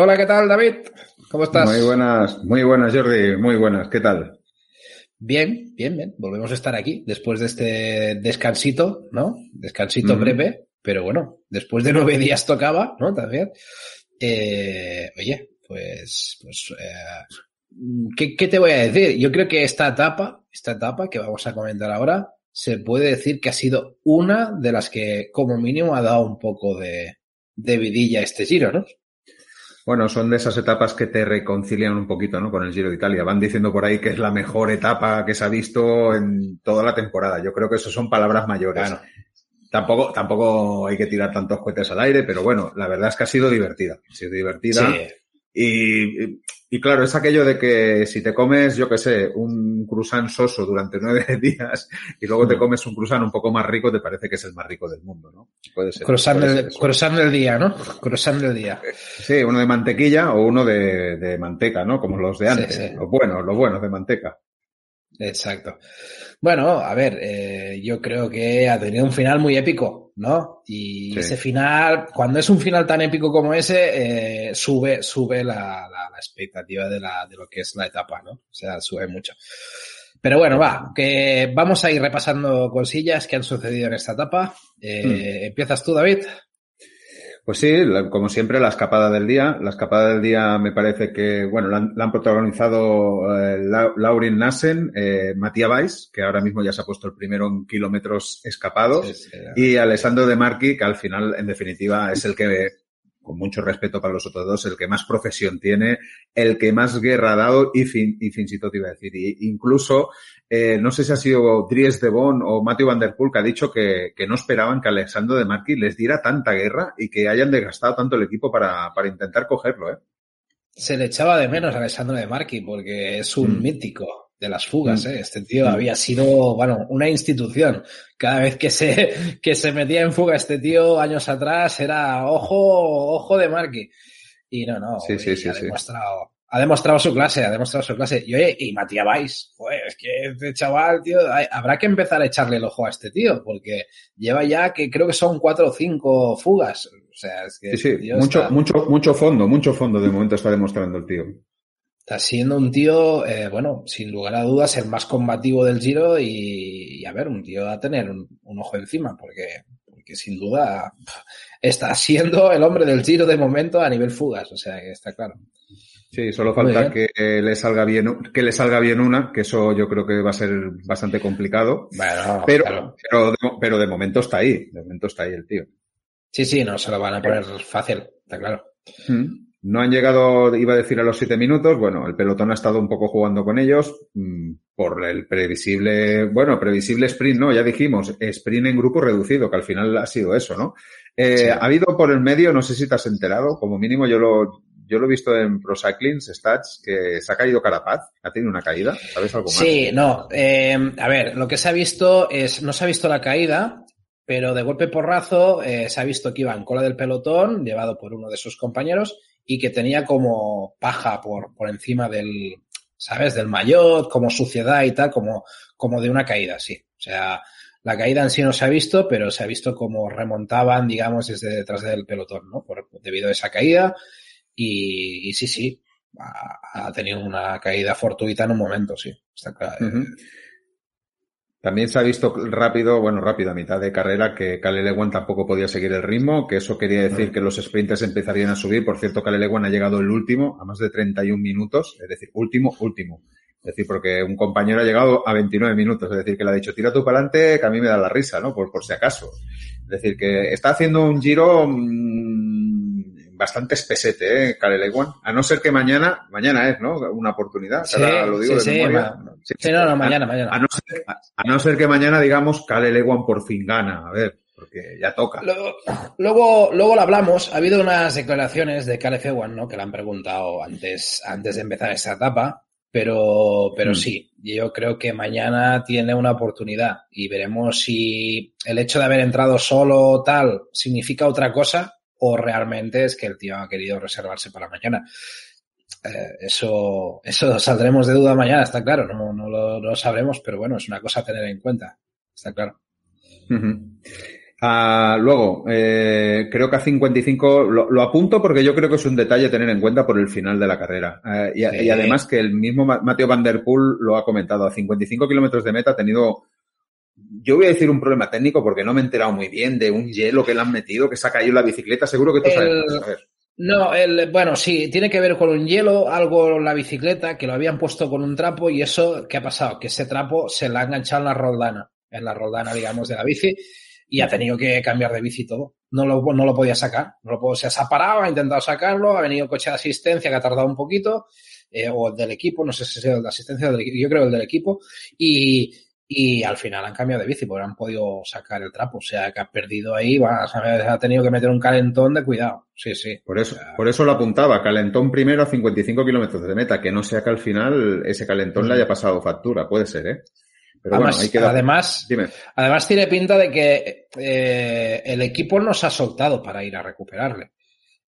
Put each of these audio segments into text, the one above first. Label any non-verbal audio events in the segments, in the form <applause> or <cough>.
Hola, ¿qué tal, David? ¿Cómo estás? Muy buenas, muy buenas, Jordi, muy buenas. ¿Qué tal? Bien, bien, bien. Volvemos a estar aquí después de este descansito, ¿no? Descansito breve, pero bueno, después de nueve días tocaba, ¿no? También. Eh, oye, pues, pues, eh, ¿qué, ¿qué, te voy a decir? Yo creo que esta etapa, esta etapa que vamos a comentar ahora, se puede decir que ha sido una de las que, como mínimo, ha dado un poco de, de vidilla este giro, ¿no? Bueno, son de esas etapas que te reconcilian un poquito, ¿no? Con el Giro de Italia. Van diciendo por ahí que es la mejor etapa que se ha visto en toda la temporada. Yo creo que eso son palabras mayores. Tampoco, tampoco hay que tirar tantos cohetes al aire, pero bueno, la verdad es que ha sido divertida. Ha sido divertida. Sí. Y, y, claro, es aquello de que si te comes, yo qué sé, un cruzán soso durante <laughs> nueve días y luego te comes un cruzán un poco más rico, te parece que es el más rico del mundo, ¿no? Puede ser. Cruzán, del, del día, ¿no? Cruzán del día. Sí, uno de mantequilla o uno de, de manteca, ¿no? Como los de antes. Sí, sí. Los buenos, los buenos de manteca. Exacto. Bueno, a ver, eh, yo creo que ha tenido un final muy épico, ¿no? Y sí. ese final, cuando es un final tan épico como ese, eh, sube, sube la, la, la, expectativa de, la, de lo que es la etapa, ¿no? O sea, sube mucho. Pero bueno, va, que vamos a ir repasando cosillas que han sucedido en esta etapa. Eh, hmm. ¿Empiezas tú, David? Pues sí, como siempre, la escapada del día. La escapada del día me parece que, bueno, la han, la han protagonizado eh, Laurin Nassen, eh, Matías Weiss, que ahora mismo ya se ha puesto el primero en kilómetros escapados, sí, sí, y Alessandro De Marchi, que al final, en definitiva, es el que con mucho respeto para los otros dos, el que más profesión tiene, el que más guerra ha dado y, fin, y fins y tot iba a decir. Y incluso, eh, no sé si ha sido Dries de Bon o Matthew Van Der Poel que ha dicho que, que no esperaban que Alessandro de Marchi les diera tanta guerra y que hayan desgastado tanto el equipo para, para intentar cogerlo, ¿eh? Se le echaba de menos a Alessandro de Marchi porque es un mm. mítico de las fugas, ¿eh? Este tío había sido, bueno, una institución. Cada vez que se, <laughs> que se metía en fuga este tío años atrás era ojo, ojo de Marky. Y no, no, sí, sí, sí, ha, demostrado, ha demostrado su clase, ha demostrado su clase. Y oye, y Matías Vais, pues es que este chaval, tío, hay, habrá que empezar a echarle el ojo a este tío, porque lleva ya que creo que son cuatro o cinco fugas. O sea, es que. Sí, sí, mucho, está... mucho, mucho fondo, mucho fondo de momento está demostrando el tío. Está siendo un tío, eh, bueno, sin lugar a dudas, el más combativo del Giro y, y a ver, un tío a tener un, un, ojo encima, porque, porque sin duda está siendo el hombre del Giro de momento a nivel fugas, o sea, que está claro. Sí, solo falta que le salga bien, que le salga bien una, que eso yo creo que va a ser bastante complicado. Bueno, pero, claro. pero, de, pero de momento está ahí, de momento está ahí el tío. Sí, sí, no se lo van a poner fácil, está claro. Mm. No han llegado, iba a decir, a los siete minutos. Bueno, el pelotón ha estado un poco jugando con ellos mmm, por el previsible, bueno, previsible sprint, ¿no? Ya dijimos, sprint en grupo reducido, que al final ha sido eso, ¿no? Eh, sí. Ha habido por el medio, no sé si te has enterado, como mínimo yo lo, yo lo he visto en Pro Cycling Stats, que se ha caído Carapaz, ha tenido una caída, ¿sabes algo más? Sí, no, eh, a ver, lo que se ha visto es, no se ha visto la caída, pero de golpe porrazo eh, se ha visto que iba en cola del pelotón, llevado por uno de sus compañeros, y que tenía como paja por, por encima del, ¿sabes? Del maillot, como suciedad y tal, como, como de una caída, sí. O sea, la caída en sí no se ha visto, pero se ha visto como remontaban, digamos, desde detrás del pelotón, ¿no? Por, debido a esa caída. Y, y sí, sí, ha, ha, tenido una caída fortuita en un momento, sí. Está claro. Uh -huh. También se ha visto rápido, bueno, rápido a mitad de carrera, que Caleleguan tampoco podía seguir el ritmo, que eso quería decir que los sprinters empezarían a subir. Por cierto, Caleleguan ha llegado el último, a más de 31 minutos, es decir, último, último. Es decir, porque un compañero ha llegado a 29 minutos, es decir, que le ha dicho, tira tú para adelante, que a mí me da la risa, ¿no? Por, por si acaso. Es decir, que está haciendo un giro mmm, bastante espesete, ¿eh? Caleleguan. A no ser que mañana, mañana es, ¿no? Una oportunidad. Sí, lo digo sí, de sí, memoria. Sí, no, no, mañana, mañana. A no, ser, a, no ser que mañana digamos Cale Lewan por fin gana. A ver, porque ya toca. Luego, luego, luego lo hablamos. Ha habido unas declaraciones de Caleb Ewan, ¿no? Que le han preguntado antes, antes de empezar esta etapa. Pero, pero mm. sí, yo creo que mañana tiene una oportunidad y veremos si el hecho de haber entrado solo tal significa otra cosa o realmente es que el tío ha querido reservarse para mañana. Eh, eso, eso saldremos de duda mañana, está claro, no, no lo, lo, sabremos, pero bueno, es una cosa a tener en cuenta, está claro. Ah, luego, eh, creo que a 55 lo, lo, apunto porque yo creo que es un detalle a tener en cuenta por el final de la carrera. Eh, y, sí. y, además que el mismo Mateo Van Der Poel lo ha comentado. A 55 kilómetros de meta ha tenido, yo voy a decir un problema técnico porque no me he enterado muy bien de un hielo que le han metido, que se ha caído la bicicleta. Seguro que tú el... sabes. No, el, bueno, sí, tiene que ver con un hielo, algo en la bicicleta, que lo habían puesto con un trapo y eso, ¿qué ha pasado? Que ese trapo se le ha enganchado en la roldana, en la roldana, digamos, de la bici y ha tenido que cambiar de bici todo. No lo, no lo podía sacar. No lo puedo, se ha parado, ha intentado sacarlo, ha venido el coche de asistencia que ha tardado un poquito, eh, o el del equipo, no sé si es el de asistencia o del yo creo el del equipo, y, y al final han cambiado de bici porque han podido sacar el trapo. O sea, que ha perdido ahí, va, ha tenido que meter un calentón de cuidado. Sí, sí. Por eso, o sea, por eso lo apuntaba, calentón primero a 55 kilómetros de meta, que no sea que al final ese calentón sí. le haya pasado factura, puede ser, ¿eh? Pero además, bueno, ahí queda. además, Dime. además tiene pinta de que eh, el equipo nos ha soltado para ir a recuperarle.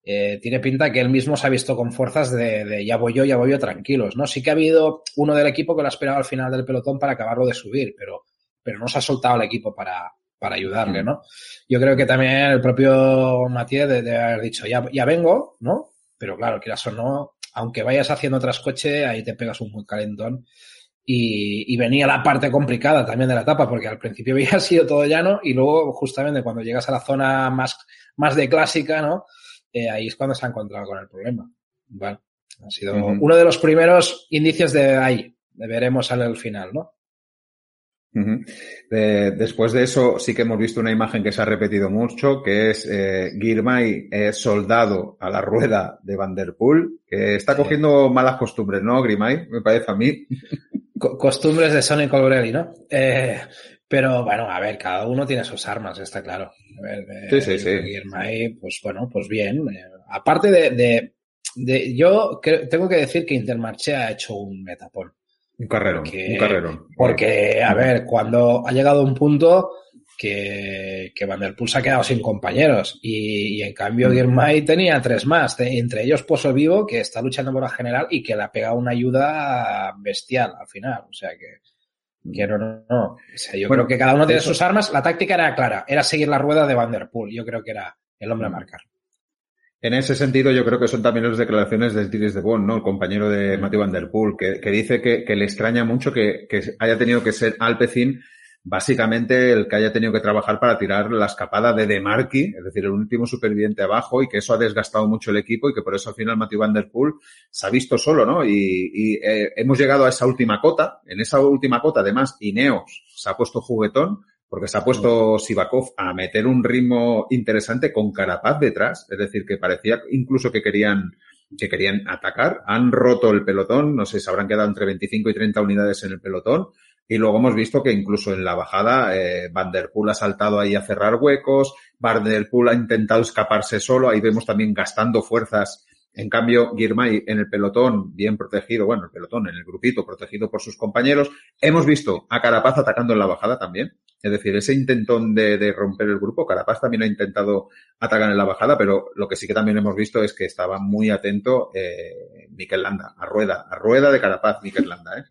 Eh, tiene pinta que él mismo se ha visto con fuerzas de, de, ya voy yo, ya voy yo tranquilos, ¿no? Sí que ha habido uno del equipo que lo ha esperado al final del pelotón para acabarlo de subir, pero, pero no se ha soltado el equipo para, para ayudarle, ¿no? Yo creo que también el propio Matías debe haber dicho, ya, ya vengo, ¿no? Pero claro, quieras o no, aunque vayas haciendo trascoche, ahí te pegas un buen calentón y, y, venía la parte complicada también de la etapa, porque al principio <laughs> había sido todo llano y luego justamente cuando llegas a la zona más, más de clásica, ¿no? Eh, ahí es cuando se ha encontrado con el problema. Bueno, ha sido uh -huh. uno de los primeros indicios de ahí, de veremos al final, ¿no? Uh -huh. después de eso sí que hemos visto una imagen que se ha repetido mucho, que es eh, Girmay eh, soldado a la rueda de Van Der Poel, que está cogiendo sí. malas costumbres, ¿no, Grimay? Me parece a mí. costumbres de Sonny Colbrelli, ¿no? Eh, pero bueno, a ver, cada uno tiene sus armas, está claro. A ver, sí, sí, sí. Guillermay, pues bueno, pues bien. Eh, aparte de, de, de yo creo, tengo que decir que Intermarché ha hecho un metapol. Un carrero, un carrero. Porque, a ver, cuando ha llegado un punto que, que Van der Poel se ha quedado sin compañeros y, y en cambio mm. Girmay tenía tres más, entre ellos Pozo Vivo, que está luchando por la general y que le ha pegado una ayuda bestial al final. O sea que, que no, no, no. O sea, yo bueno, creo que cada uno tiene sus armas. La táctica era clara, era seguir la rueda de Van der Poel. Yo creo que era el hombre a marcar. En ese sentido, yo creo que son también las declaraciones de Diris de Bon, ¿no? El compañero de Matthew Van Der Poel, que, que dice que, que, le extraña mucho que, que haya tenido que ser Alpecin básicamente el que haya tenido que trabajar para tirar la escapada de Demarqui, es decir, el último superviviente abajo, y que eso ha desgastado mucho el equipo y que por eso al final Matthew Van Der Poel se ha visto solo, ¿no? Y, y eh, hemos llegado a esa última cota. En esa última cota, además, Ineos se ha puesto juguetón porque se ha puesto Sivakov a meter un ritmo interesante con Carapaz detrás, es decir, que parecía incluso que querían que querían atacar, han roto el pelotón, no sé, se habrán quedado entre 25 y 30 unidades en el pelotón, y luego hemos visto que incluso en la bajada eh, Van Der Poel ha saltado ahí a cerrar huecos, Van Der Poel ha intentado escaparse solo, ahí vemos también gastando fuerzas. En cambio, Girmay en el pelotón, bien protegido, bueno, el pelotón, en el grupito, protegido por sus compañeros. Hemos visto a Carapaz atacando en la bajada también. Es decir, ese intentón de, de romper el grupo, Carapaz también ha intentado atacar en la bajada, pero lo que sí que también hemos visto es que estaba muy atento eh, Mikel Landa, a rueda, a rueda de Carapaz, Mikel Landa, ¿eh?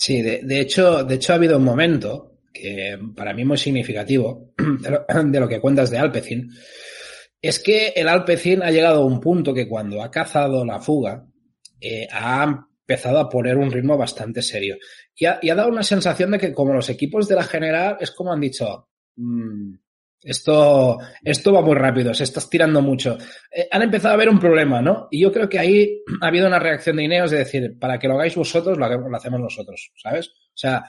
Sí, de, hecho, de hecho ha habido un momento que para mí muy significativo de <clears throat> lo, de lo que cuentas de Alpecin, es que el Alpecin ha llegado a un punto que cuando ha cazado la fuga eh, ha empezado a poner un ritmo bastante serio. Y ha, y ha, dado una sensación de que como los equipos de la general es como han dicho mmm, esto, esto va muy rápido, se está estirando mucho. Eh, han empezado a ver un problema, ¿no? Y yo creo que ahí <clears throat> ha habido una reacción de Ineos de decir, para que lo hagáis vosotros, lo, lo hacemos nosotros, ¿sabes? O sea,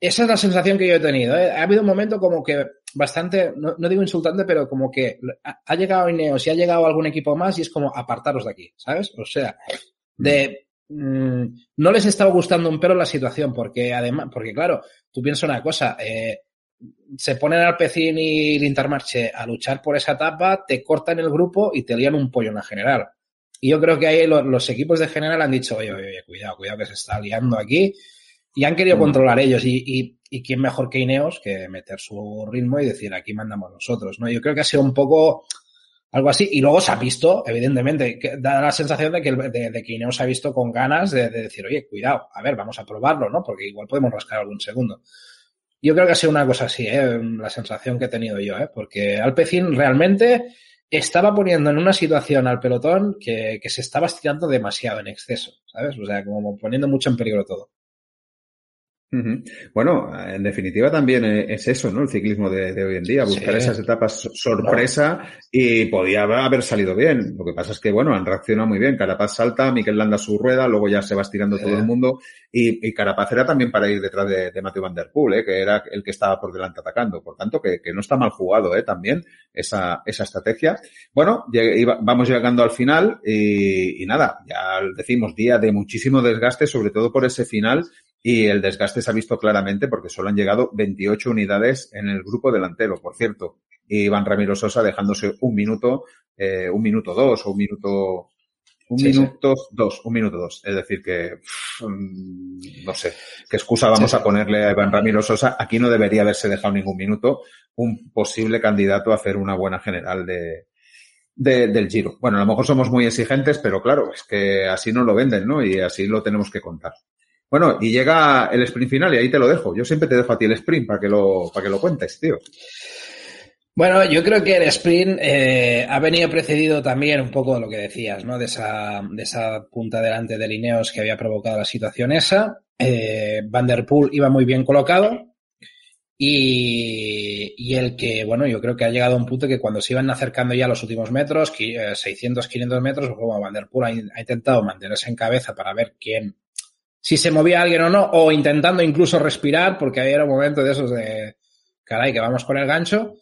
esa es la sensación que yo he tenido. ¿eh? Ha habido un momento como que bastante, no, no, digo insultante, pero como que ha llegado Ineos y ha llegado algún equipo más y es como apartaros de aquí, ¿sabes? O sea, de mm, no les estaba gustando un pelo la situación, porque además, porque claro, tú piensas una cosa, eh, se ponen Alpecin y Lintermarche a luchar por esa etapa, te cortan el grupo y te lían un pollo en la general. Y yo creo que ahí los equipos de general han dicho, oye, oye, cuidado, cuidado que se está liando aquí. Y han querido mm. controlar ellos. Y, y, y, quién mejor que Ineos que meter su ritmo y decir, aquí mandamos nosotros, ¿no? Yo creo que ha sido un poco algo así. Y luego se ha visto, evidentemente, que da la sensación de que, de, de que Ineos se ha visto con ganas de, de, decir, oye, cuidado, a ver, vamos a probarlo, ¿no? Porque igual podemos rascar algún segundo. Yo creo que ha sido una cosa así, ¿eh? la sensación que he tenido yo, ¿eh? porque Alpecin realmente estaba poniendo en una situación al pelotón que, que se estaba estirando demasiado en exceso, ¿sabes? O sea, como poniendo mucho en peligro todo. Bueno, en definitiva también e-, es eso, ¿no? El ciclismo de, de hoy en día, buscar sí. esas etapas sorpresa y podía haber salido bien. Lo que pasa es que, bueno, han reaccionado muy bien. Carapaz salta, Miquel Landa su rueda, luego ya se va estirando sí. todo el mundo y, y, Carapaz era también para ir detrás de, de Matthew Van Der Poel, ¿eh? que era el que estaba por delante atacando. Por tanto, que, que no está mal jugado, ¿eh? También esa, esa estrategia. Bueno, iba, vamos llegando al final y, y nada, ya decimos día de muchísimo desgaste, sobre todo por ese final y el desgaste se ha visto claramente porque solo han llegado 28 unidades en el grupo delantero, por cierto. Y Iván Ramiro Sosa dejándose un minuto, eh, un minuto dos o un minuto, un sí, minuto sí. dos, un minuto dos. Es decir que, mmm, no sé, qué excusa vamos sí, a ponerle a Iván Ramiro Sosa. Aquí no debería haberse dejado ningún minuto un posible candidato a hacer una buena general de, de, del Giro. Bueno, a lo mejor somos muy exigentes, pero claro, es que así no lo venden, ¿no? Y así lo tenemos que contar. Bueno, y llega el sprint final y ahí te lo dejo. Yo siempre te dejo a ti el sprint para que lo, para que lo cuentes, tío. Bueno, yo creo que el sprint eh, ha venido precedido también un poco de lo que decías, ¿no? De esa, de esa punta delante de Lineos que había provocado la situación esa. Eh, Van der Poel iba muy bien colocado. Y, y, el que, bueno, yo creo que ha llegado a un punto que cuando se iban acercando ya los últimos metros, 600, 500 metros, como Van der Poel ha, ha intentado mantenerse en cabeza para ver quién si se movía alguien o no, o intentando incluso respirar, porque había un momento de esos de, caray, que vamos con el gancho.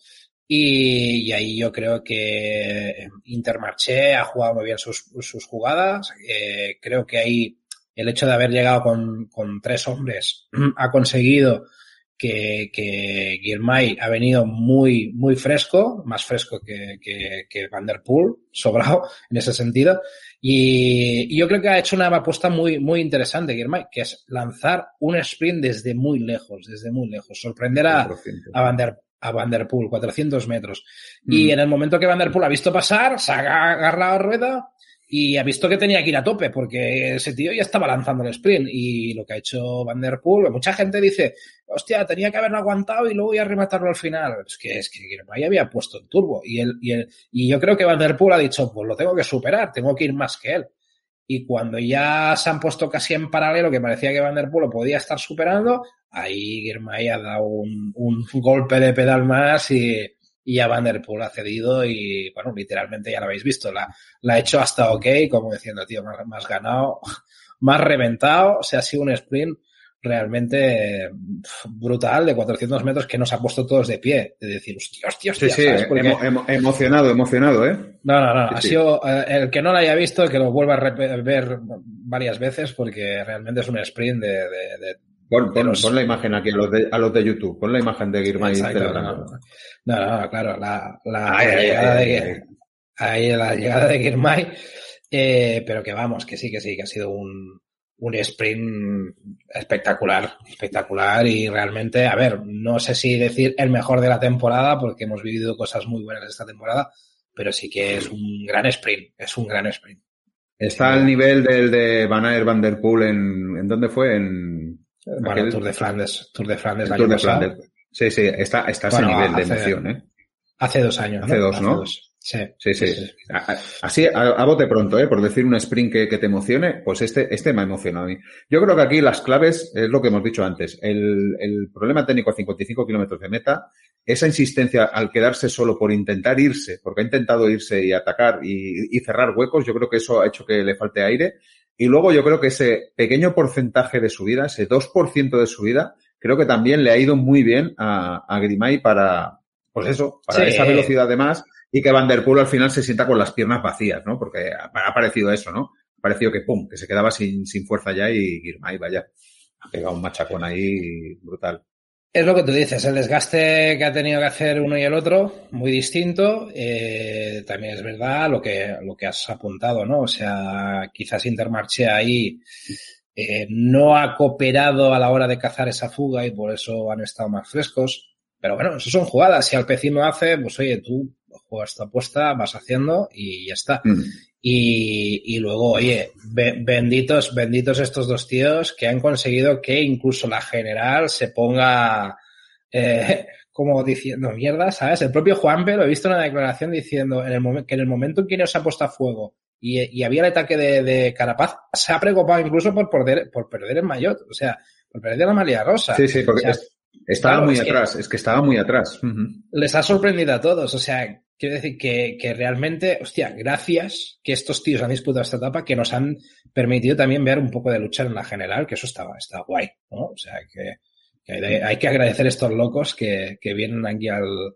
Y, ahí yo creo que Intermarché ha jugado muy bien sus, sus jugadas. Eh, creo que ahí el hecho de haber llegado con, con tres hombres <clears throat> ha conseguido que, que Girmay ha venido muy, muy fresco, más fresco que, que, que Van Der Poel, <laughs> sobrado en ese sentido. Y, y, yo creo que ha hecho una apuesta muy, muy interesante, Girmay, que es lanzar un sprint desde muy lejos, desde muy lejos. Sorprender a, a Van Der a Van Der Poel, 400 metros. Mm. Y en el momento que Van Der Poel ha visto pasar, se ha agarrado a rueda y ha visto que tenía que ir a tope porque ese tío ya estaba lanzando el sprint y lo que ha hecho Van Der Poel, mucha gente dice, hostia, tenía que haberlo aguantado y luego ya rematarlo al final. Es que es que Girmay había puesto el turbo y, él, y, él, y yo creo que Van Der Poel ha dicho, pues lo tengo que superar, tengo que ir más que él. Y cuando ya se han puesto casi en paralelo, que parecía que Van Der Poel lo podía estar superando, ahí Girmay ha dado un, un golpe de pedal más y, y a Van Der Poel ha cedido y, bueno, literalmente ya lo habéis visto, la, la ha hecho hasta ok, como diciendo, tío, más, más ganado, <laughs> más reventado, o sea, ha sido un sprint realmente brutal de 400 metros que nos ha puesto todos de pie, de decir, hostia, hostia, hostia. Sí, sí, Porque... emo, emo, emocionado, emocionado, ¿eh? No, no, no, sí, ha sí. sido eh, el que no lo haya visto, que lo vuelva a ver varias veces porque realmente es un sprint de, de, de Pon, pon, los... pon, la imagen aquí a los de, a los de YouTube, pon la imagen de Girmay celebrando. No, no, no, claro, la, la, ay, la ay, llegada ay, de ahí la llegada de Girmay, eh, pero que vamos, que sí, que sí, que ha sido un, un sprint espectacular, espectacular y realmente, a ver, no sé si decir el mejor de la temporada porque hemos vivido cosas muy buenas esta temporada, pero sí que es un gran sprint, es un gran sprint. Está al nivel del de Van Aert Van Der Poel en, ¿en dónde fue? En, bueno, aquel... Tour de Flandes. Tour de Flandes. Tour de Flandes. Sí, sí, está, está bueno, a ese nivel hace, de emoción, ¿eh? Hace dos años. Hace ¿no? dos, ¿no? Hace dos. Sí, sí, sí. sí. Así, a, a, bote pronto, ¿eh? Por decir un sprint que, que, te emocione, pues este, este me ha emocionado a mí. Yo creo que aquí las claves es lo que hemos dicho antes. El, el problema técnico a 55 kilómetros de meta, esa insistencia al quedarse solo por intentar irse, porque ha intentado irse y atacar y, y cerrar huecos, yo creo que eso ha hecho que le falte aire. Y luego yo creo que ese pequeño porcentaje de subida, ese 2% de subida, creo que también le ha ido muy bien a, a Grimay para, pues eso, para sí. esa velocidad de más y que Van Der Poel al final se sienta con las piernas vacías, ¿no? Porque ha parecido eso, ¿no? pareció que pum, que se quedaba sin, sin fuerza ya y Girmay, vaya, ha pegado un machacón ahí brutal. Es lo que tú dices, el desgaste que ha tenido que hacer uno y el otro, muy distinto. Eh, también es verdad lo que, lo que has apuntado, ¿no? O sea, quizás Intermarché ahí eh, no ha cooperado a la hora de cazar esa fuga y por eso han estado más frescos. Pero bueno, eso son jugadas. Si al pecino hace, pues oye, tú juegas tu apuesta, vas haciendo y ya está. Mm. Y, y, luego, oye, benditos, benditos estos dos tíos que han conseguido que incluso la general se ponga eh, <laughs> como diciendo mierda, ¿sabes? El propio Juanpe lo he visto en una declaración diciendo en el que en el momento en que nos ha puesto a fuego y, y había el ataque de, de, Carapaz, se ha preocupado incluso por perder, por perder en Mayotte, o sea, por perder la María Rosa. Sí, sí, porque estaba muy atrás, es que estaba muy atrás. Les ha sorprendido a todos, o sea, quiero decir que, que, realmente, hostia, gracias que estos tíos han disputado esta etapa, que nos han permitido también ver un poco de lucha en la general, que eso estaba, está guay, ¿no? O sea, que, que hay, que agradecer a estos locos que, que vienen aquí al,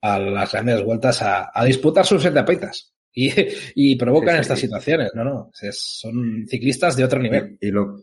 a las grandes vueltas a, a disputar sus etapitas y, y provocan estas situaciones, ¿no? no son ciclistas de otro nivel. Y, y, lo,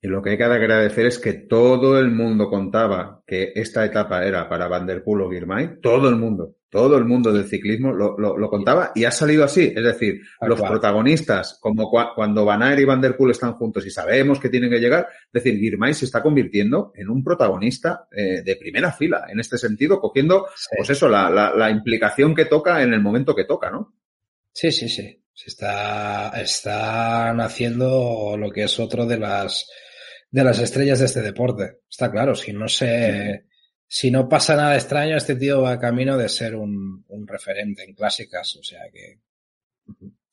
y lo que hay que agradecer es que todo el mundo contaba que esta etapa era para Van Der Poel o Girmay, todo el mundo, todo el mundo del ciclismo lo, lo, lo contaba y ha salido así. Es decir, los protagonistas, como cuando Van Aert y Van Der Poel están juntos y sabemos que tienen que llegar, es decir, Girmay se está convirtiendo en un protagonista eh, de primera fila, en este sentido, cogiendo, pues eso, la, la, la implicación que toca en el momento que toca, ¿no? Sí, sí, sí. Se está, están haciendo lo que es otro de las de las estrellas de este deporte. Está claro, si no se, si no pasa nada extraño, este tío va camino de ser un, un referente en clásicas, o sea que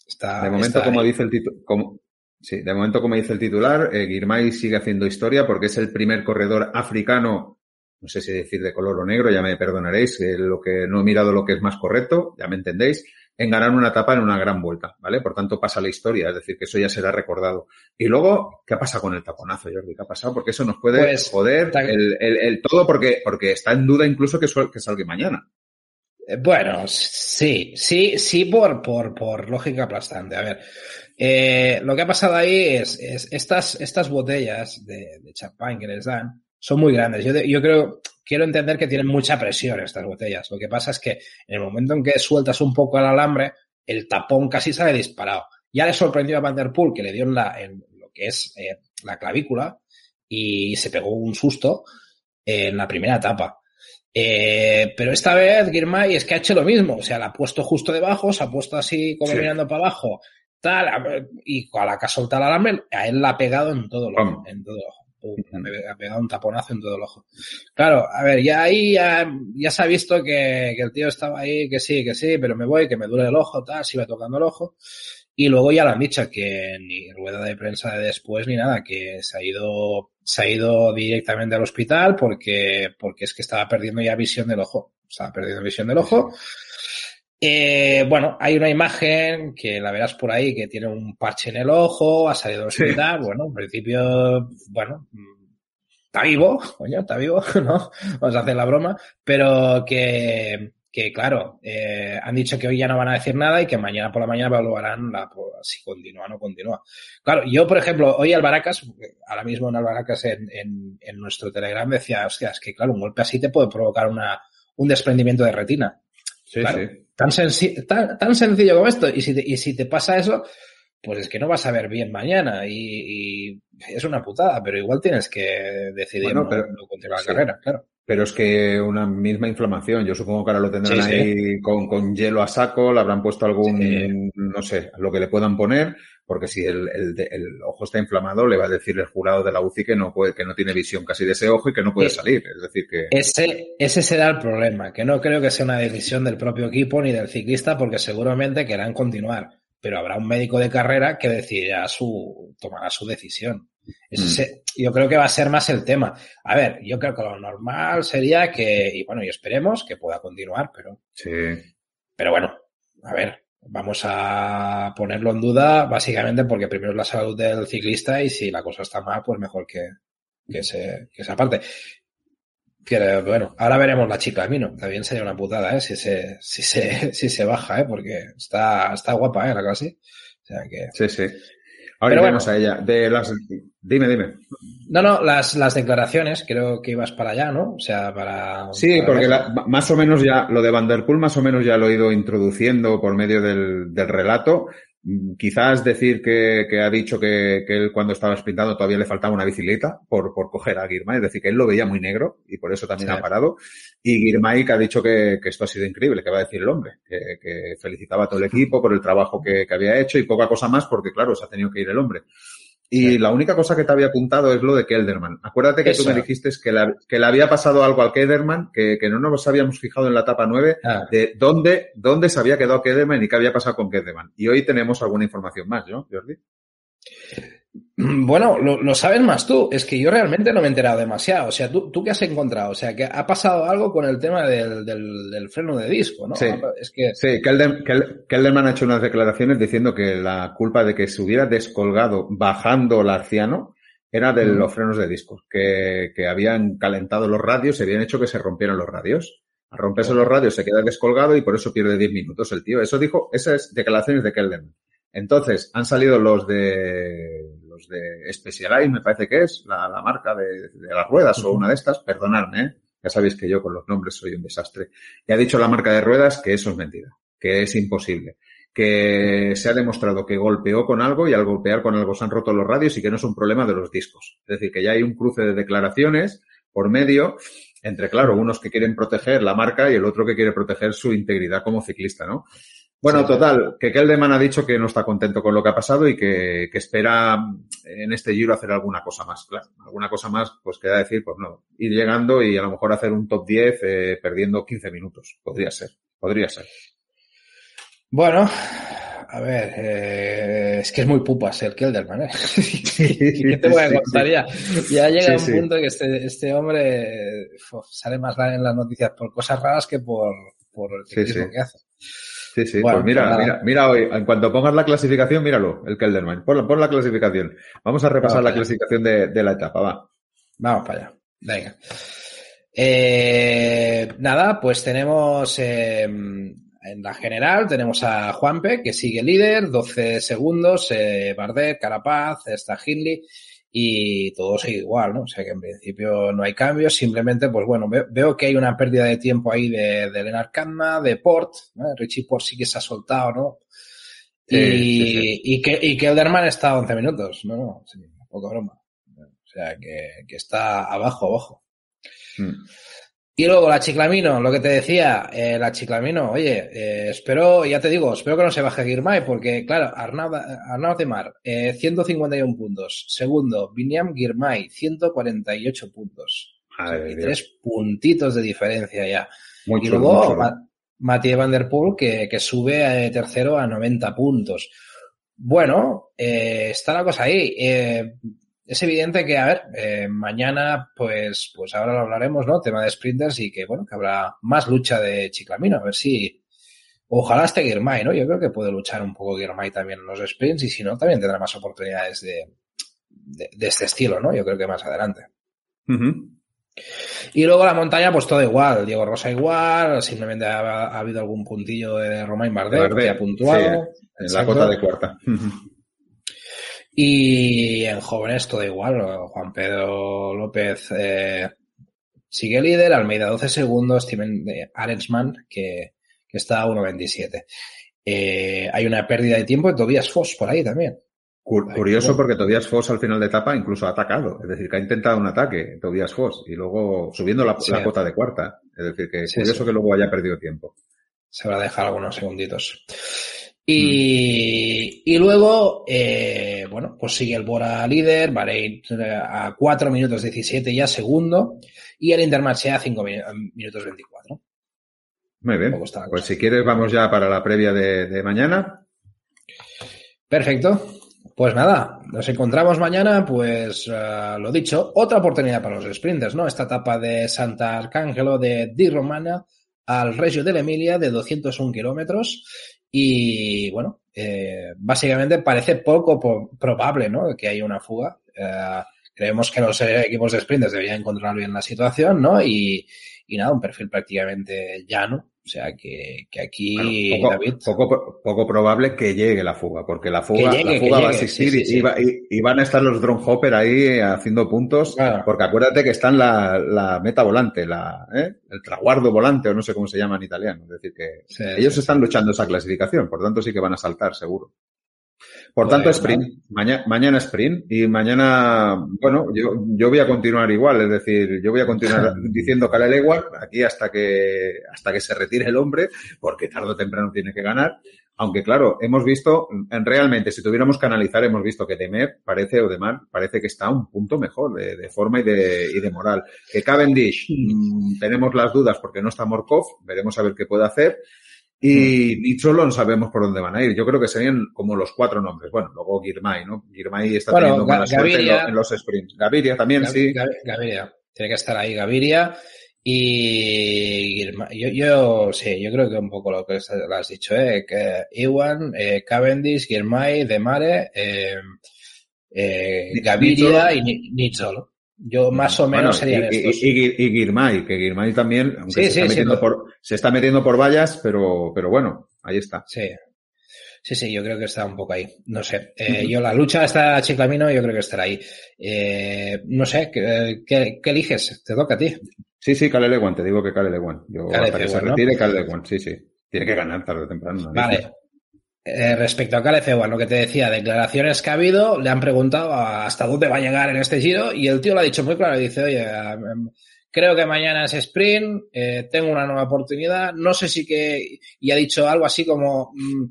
está. De momento, está como dice el como, sí, de momento, como dice el titular, eh, Girmay sigue haciendo historia porque es el primer corredor africano, no sé si decir de color o negro, ya me perdonaréis, eh, lo que no he mirado lo que es más correcto, ya me entendéis, en ganar una etapa en una gran vuelta, ¿vale? Por tanto, pasa la historia, es decir, que eso ya será recordado. Y luego, ¿qué pasa con el taponazo, Jordi? ¿Qué ha pasado? Porque eso nos puede pues, joder el, el, el, todo porque, porque está en duda incluso que, que salga mañana. Eh, bueno, sí, sí, sí, por, por, por lógica aplastante. A ver, eh, lo que ha pasado ahí es, es estas, estas botellas de, de champán que les dan son muy grandes. Yo, yo creo, quiero entender que tienen mucha presión estas botellas. Lo que pasa es que en el momento en que sueltas un poco el alambre, el tapón casi sale disparado. Ya le sorprendió a Van Der Poel que le dio en, la, en lo que es eh, la clavícula y se pegó un susto en la primera etapa. Eh, pero esta vez Girmay es que ha hecho lo mismo, o sea, la ha puesto justo debajo, se ha puesto así como sí. mirando para abajo, tal, y a la que ha soltado el alambre, a él la ha pegado en todo ojo, en todo ojo ha pegado un taponazo en todo el ojo. Claro, a ver, ya ahí ya, ya se ha visto que, que, el tío estaba ahí, que sí, que sí, pero me voy, que me duele el ojo, tal, se iba tocando el ojo. Y luego ya lo han dicho que ni rueda de prensa de después ni nada, que se ha ido, se ha ido directamente al hospital porque, porque es que estaba perdiendo ya visión del ojo. Estaba perdiendo visión del ojo. Eh, bueno, hay una imagen que la verás por ahí que tiene un parche en el ojo, ha salido del hospital. Sí. Bueno, en principio, bueno, está vivo, coño, está vivo, <laughs> ¿no? Vamos a hacer la broma, pero que, que claro, eh, han dicho que hoy ya no van a decir nada y que mañana por la mañana evaluarán la, si continúa o no continúa. Claro, yo, por ejemplo, hoy Albaracas, ahora mismo en Albaracas en, en, en nuestro Telegram decía, hostia, es que claro, un golpe así te puede provocar una, un desprendimiento de retina. Sí, claro. sí. Tan, tan, tan, sencillo como esto. Y si, te, y si te pasa eso, pues es que no vas a ver bien mañana. Y, y es una putada, pero igual tienes que decidir bueno, pero, no, continuar sí. la carrera, claro. Pero es que una misma inflamación, yo supongo que ahora lo tendrán ahí. Con, con, hielo a saco, le habrán puesto algún, no sé, lo que le puedan poner, porque si el, el, el, ojo está inflamado, le va a decir el jurado de la UCI que no puede, que no tiene visión casi de ese ojo y que no puede salir. Es decir que. Ese, ese será el problema, que no creo que sea una decisión del propio equipo ni del ciclista, porque seguramente querrán continuar. Pero habrá un médico de carrera que decidirá su, tomará su decisión. Ese, mm. yo creo que va a ser más el tema. A ver, yo creo que lo normal sería que, y bueno, y esperemos que pueda continuar, pero. Sí. Pero bueno, a ver, vamos a ponerlo en duda, básicamente porque primero es la salud del ciclista y si la cosa está mal, pues mejor que, que, se, que se aparte. Bueno, ahora veremos la chica Mino. También sería una putada, ¿eh? Si se, si se, <laughs> si se baja, ¿eh? Porque está, está guapa, ¿eh? La clase. O sea que. Sí, sí. Ahora vamos a ella. De las... Dime, dime. No, no, las, las declaraciones, creo que ibas para allá, ¿no? O sea, para... Sí, porque más o menos ya, lo de Van Der Poel más o menos ya lo he ido introduciendo por medio del, del relato. Mm, quizás decir que, que ha dicho que, que, él cuando estaba sprintando todavía le faltaba una bicicleta por, por coger a Girmay, es decir, que él lo veía muy negro y por eso también ha parado. Y Girmay que ha dicho que, que, esto ha sido increíble, que va a decir el hombre, que, felicitaba a todo el equipo por el trabajo que, que había hecho y poca cosa más porque claro, se ha tenido que ir el hombre. Y la única cosa que te había apuntado es lo de Kelderman. Acuérdate que tú me dijiste que, que le había pasado algo al Kelderman, que, que no nos habíamos fijado en la etapa 9 ah. de dónde, dónde se había quedado Kelderman y qué había pasado con Kelderman. Y hoy tenemos alguna información más, ¿no, Jordi? Bueno, lo, lo, sabes más tú. Es que yo realmente no me he enterado demasiado. O sea, ¿tú, ¿tú qué has encontrado? O sea, que ha pasado algo con el tema del, del, del freno de disco, ¿no? Sí, es que... sí Kelderman ha hecho unas declaraciones diciendo que la culpa de que se hubiera descolgado bajando el arciano era de los frenos de disco, que, que habían calentado los radios y habían hecho que se rompieran los radios. Al romperse los radios se queda descolgado y por eso pierde 10 minutos el tío. Eso dijo, esas declaraciones de Kelderman. Entonces, han salido los de los de Specialized, me parece que es, la, la marca de, de, las ruedas o una de estas, perdonadme, ¿eh? ya sabéis que yo con los nombres soy un desastre. Y ha dicho la marca de ruedas que eso es mentira, que es imposible, que se ha demostrado que golpeó con algo y al golpear con algo se han roto los radios y que no es un problema de los discos. Es decir, que ya hay un cruce de declaraciones por medio entre, claro, unos que quieren proteger la marca y el otro que quiere proteger su integridad como ciclista, ¿no? Bueno, total, que Kelderman ha dicho que no está contento con lo que ha pasado y que, que, espera en este giro hacer alguna cosa más, claro. Alguna cosa más, pues queda decir, pues no, ir llegando y a lo mejor hacer un top 10 eh, perdiendo 15 minutos. Podría ser, podría ser. Bueno, a ver, eh, es que es muy pupa ser Kelderman, ¿eh? <laughs> ¿Qué te voy a contar ya? Ya llega sí, un punto que este, este hombre uf, sale más en las noticias por cosas raras que por, por el ciclismo que hace. Sí, sí, bueno, pues mira, nada. mira, mira hoy, en cuanto pongas la clasificación, míralo, el Kelderman. Pon, pon la clasificación. Vamos a repasar la clasificación de, de, la etapa, va. Vamos para allá. Venga. Eh, nada, pues tenemos eh, en la general, tenemos a Juanpe, que sigue líder, 12 segundos, eh, Bardet, Carapaz, está Hindley y todo sigue igual, ¿no? O sea que en principio no hay cambios, simplemente, pues bueno, veo, veo que hay una pérdida de tiempo ahí de, de Lennart Kanma, de Port, ¿no? Richie Port sí que se ha soltado, ¿no? Sí, y, sí, sí. y, que, y que Elderman está a 11 minutos, no, no, sí, poca broma. O sea que, que está abajo, abajo. Hmm. Y luego la Chiclamino, lo que te decía, eh, la Chiclamino, oye, eh, espero, ya te digo, espero que no se baje Girmay, porque claro, Arnaud, de Mar, eh, 151 puntos. Segundo, Viniam Girmay, 148 puntos. Madre tres puntitos de diferencia ya. Mucho, y luego mucho, Ma Mathieu Van Der Poel, que, que sube a tercero a 90 puntos. Bueno, eh, está la cosa ahí. Es evidente que, a ver, eh, mañana, pues, pues ahora lo hablaremos, ¿no? Tema de sprinters y que, bueno, que habrá más lucha de Chiclamino, a ver si, ojalá esté Girmay, ¿no? Yo creo que puede luchar un poco Girmay también en los sprints y si no, también tendrá más oportunidades de, de, de este estilo, ¿no? Yo creo que más adelante. Uh -huh. Y luego la montaña, pues todo igual. Diego Rosa igual, simplemente ha, ha habido algún puntillo de Romain Bardet, Bardet que ha puntuado. Sí, en la cota de cuarta. Y en jóvenes todo igual. Juan Pedro López eh, sigue líder, Almeida 12 segundos, Steven Arensman que, que está a 1.27. Eh, hay una pérdida de tiempo de Tobias Foss por ahí también. Curioso porque Tobias Foss al final de etapa incluso ha atacado, es decir, que ha intentado un ataque Tobias Foss y luego subiendo la, sí. la cota de cuarta, es decir, que sí, curioso sí. que luego haya perdido tiempo. Se habrá dejado algunos segunditos. Y, mm. y luego, eh, bueno, pues sigue el Bora líder, Bahrein a 4 minutos 17 ya segundo, y el Intermarché a 5 minutos 24. Muy bien. Pues si quieres vamos ya para la previa de, de mañana. Perfecto. Pues nada, nos encontramos mañana, pues uh, lo dicho, otra oportunidad para los sprinters, ¿no? Esta etapa de Santa Arcángelo de Di Romana al Regio de la Emilia de 201 kilómetros y bueno, eh, básicamente parece poco probable ¿no? que haya una fuga. Eh, creemos que los equipos de sprinters deberían controlar bien la situación, ¿no? Y, y nada, un perfil prácticamente llano O sea que, que aquí poco, David... poco, poco, probable que llegue la fuga, porque la fuga, llegue, la fuga va a existir sí, sí, y, va, y, y, van a estar los drone hopper ahí haciendo puntos, claro. porque acuérdate que está en la, la meta volante, la, ¿eh? el traguardo volante, o no sé cómo se llama en italiano. Es decir, que ellos están luchando esa clasificación, por tanto sí que van a saltar, seguro. Por tanto, sprint. Mañana, mañana sprint. Y mañana, bueno, yo, yo voy a continuar igual. Es decir, yo voy a continuar <laughs> diciendo Igual aquí hasta que, hasta que se retire el hombre, porque tarde o temprano tiene que ganar. Aunque claro, hemos visto, en realmente, si tuviéramos que analizar, hemos visto que Temer parece, o Demar, parece que está a un punto mejor de, de forma y de, y de moral. Que Cavendish, mmm, tenemos las dudas porque no está Morkov, veremos a ver qué puede hacer. Y ni solo no sabemos por dónde van a ir. Yo creo que serían como los cuatro nombres. Bueno, luego Girmay, ¿no? Girmay está bueno, teniendo mala suerte en, lo, en, los sprints. Gaviria también, Gav sí. Gaviria. Tiene que estar ahí Gaviria. Y yo, yo sí, yo creo que un poco lo que lo has dicho, ¿eh? Que Iwan, eh, Cavendish, Girmay, Demare, eh, eh, Gaviria y Nichol. Yo más o menos bueno, serían y, estos. Y, y, y, Girmay, que Girmay también, aunque sí, se, está metiendo sí, por, se está metiendo por vallas, pero, pero bueno, ahí está. Sí. Sí, sí, yo creo que está un poco ahí. No sé. Eh, uh -huh. Yo la lucha está Chiclamino, yo creo que estará ahí. Eh, no sé, ¿qué, ¿qué, ¿qué, eliges? Te toca a ti. Sí, sí, Cale Leguan, te digo que Cale Leguan. Yo Cale hasta que se retire, Cale Leguan, sí, sí. Tiene que ganar tarde o temprano. ¿no? Vale. Eh, respecto a Caleb Ewan, lo que te decía, declaraciones que ha habido, le han preguntado hasta dónde va a llegar en este giro y el tío lo ha dicho muy claro, dice, oye, creo que mañana es sprint, eh, tengo una nueva oportunidad, no sé si que, y ha dicho algo así como, mmm,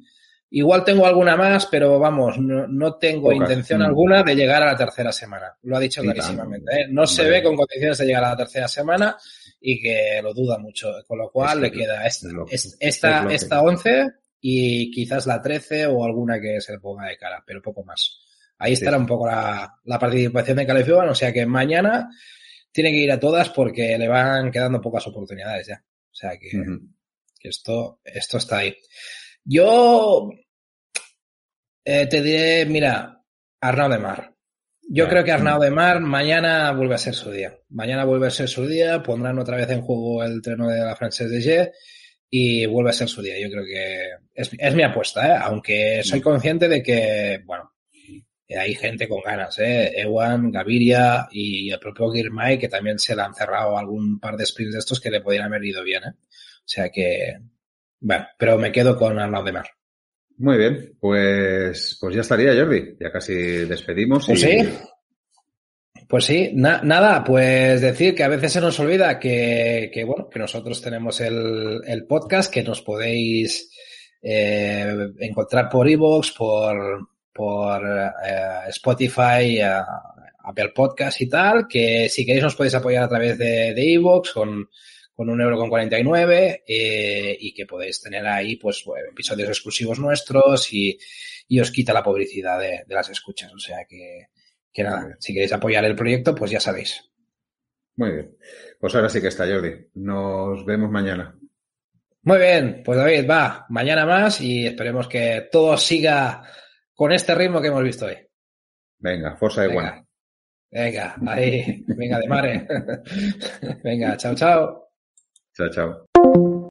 igual tengo alguna más, pero vamos, no, no tengo Pocas. intención mm. alguna de llegar a la tercera semana, lo ha dicho sí, clarísimamente, ¿eh? no se ve con condiciones de llegar a la tercera semana y que lo duda mucho, con lo cual le queda esta, esta, esta 11 y quizás la 13 o alguna que se le ponga de cara, pero poco más. Ahí estará sí. un poco la, la participación de Califiban, o sea que mañana tiene que ir a todas porque le van quedando pocas oportunidades ya. O sea que, uh -huh. que esto, esto está ahí. Yo eh, te diré, mira, Arnaud de Mar. Yo creo que Arnaud de Mar mañana vuelve a ser su día. Mañana vuelve a ser su día, pondrán otra vez en juego el treno de la Frances de G y vuelve a ser su día. Yo creo que es, es mi apuesta, ¿eh? aunque soy consciente de que, bueno, hay gente con ganas, ¿eh? Ewan, Gaviria y el propio Girmay que también se le han cerrado algún par de sprints de estos que le podrían haber ido bien, ¿eh? O sea que, bueno, pero me quedo con Arnaud de Mar. Muy bien, pues, pues ya estaría, Jordi. Ya casi despedimos. Pues y... sí. Pues sí, na nada, pues decir que a veces se nos olvida que, que bueno, que nosotros tenemos el, el podcast, que nos podéis eh, encontrar por iVoox, por, por eh, Spotify, eh, Apple Podcast y tal, que si queréis nos podéis apoyar a través de, de iVoox con, con un euro con 49 eh, y que podéis tener ahí pues episodios exclusivos nuestros y, y os quita la publicidad de, de las escuchas. O sea que, que nada, si queréis apoyar el proyecto, pues ya sabéis. Muy bien. Pues ahora sí que está, Jordi. Nos vemos mañana. Muy bien, pues David, va, mañana más y esperemos que todo siga con este ritmo que hemos visto hoy. Venga, Forza de Venga, venga ahí, venga de mare. <laughs> venga, chao, chao. Chao, chao.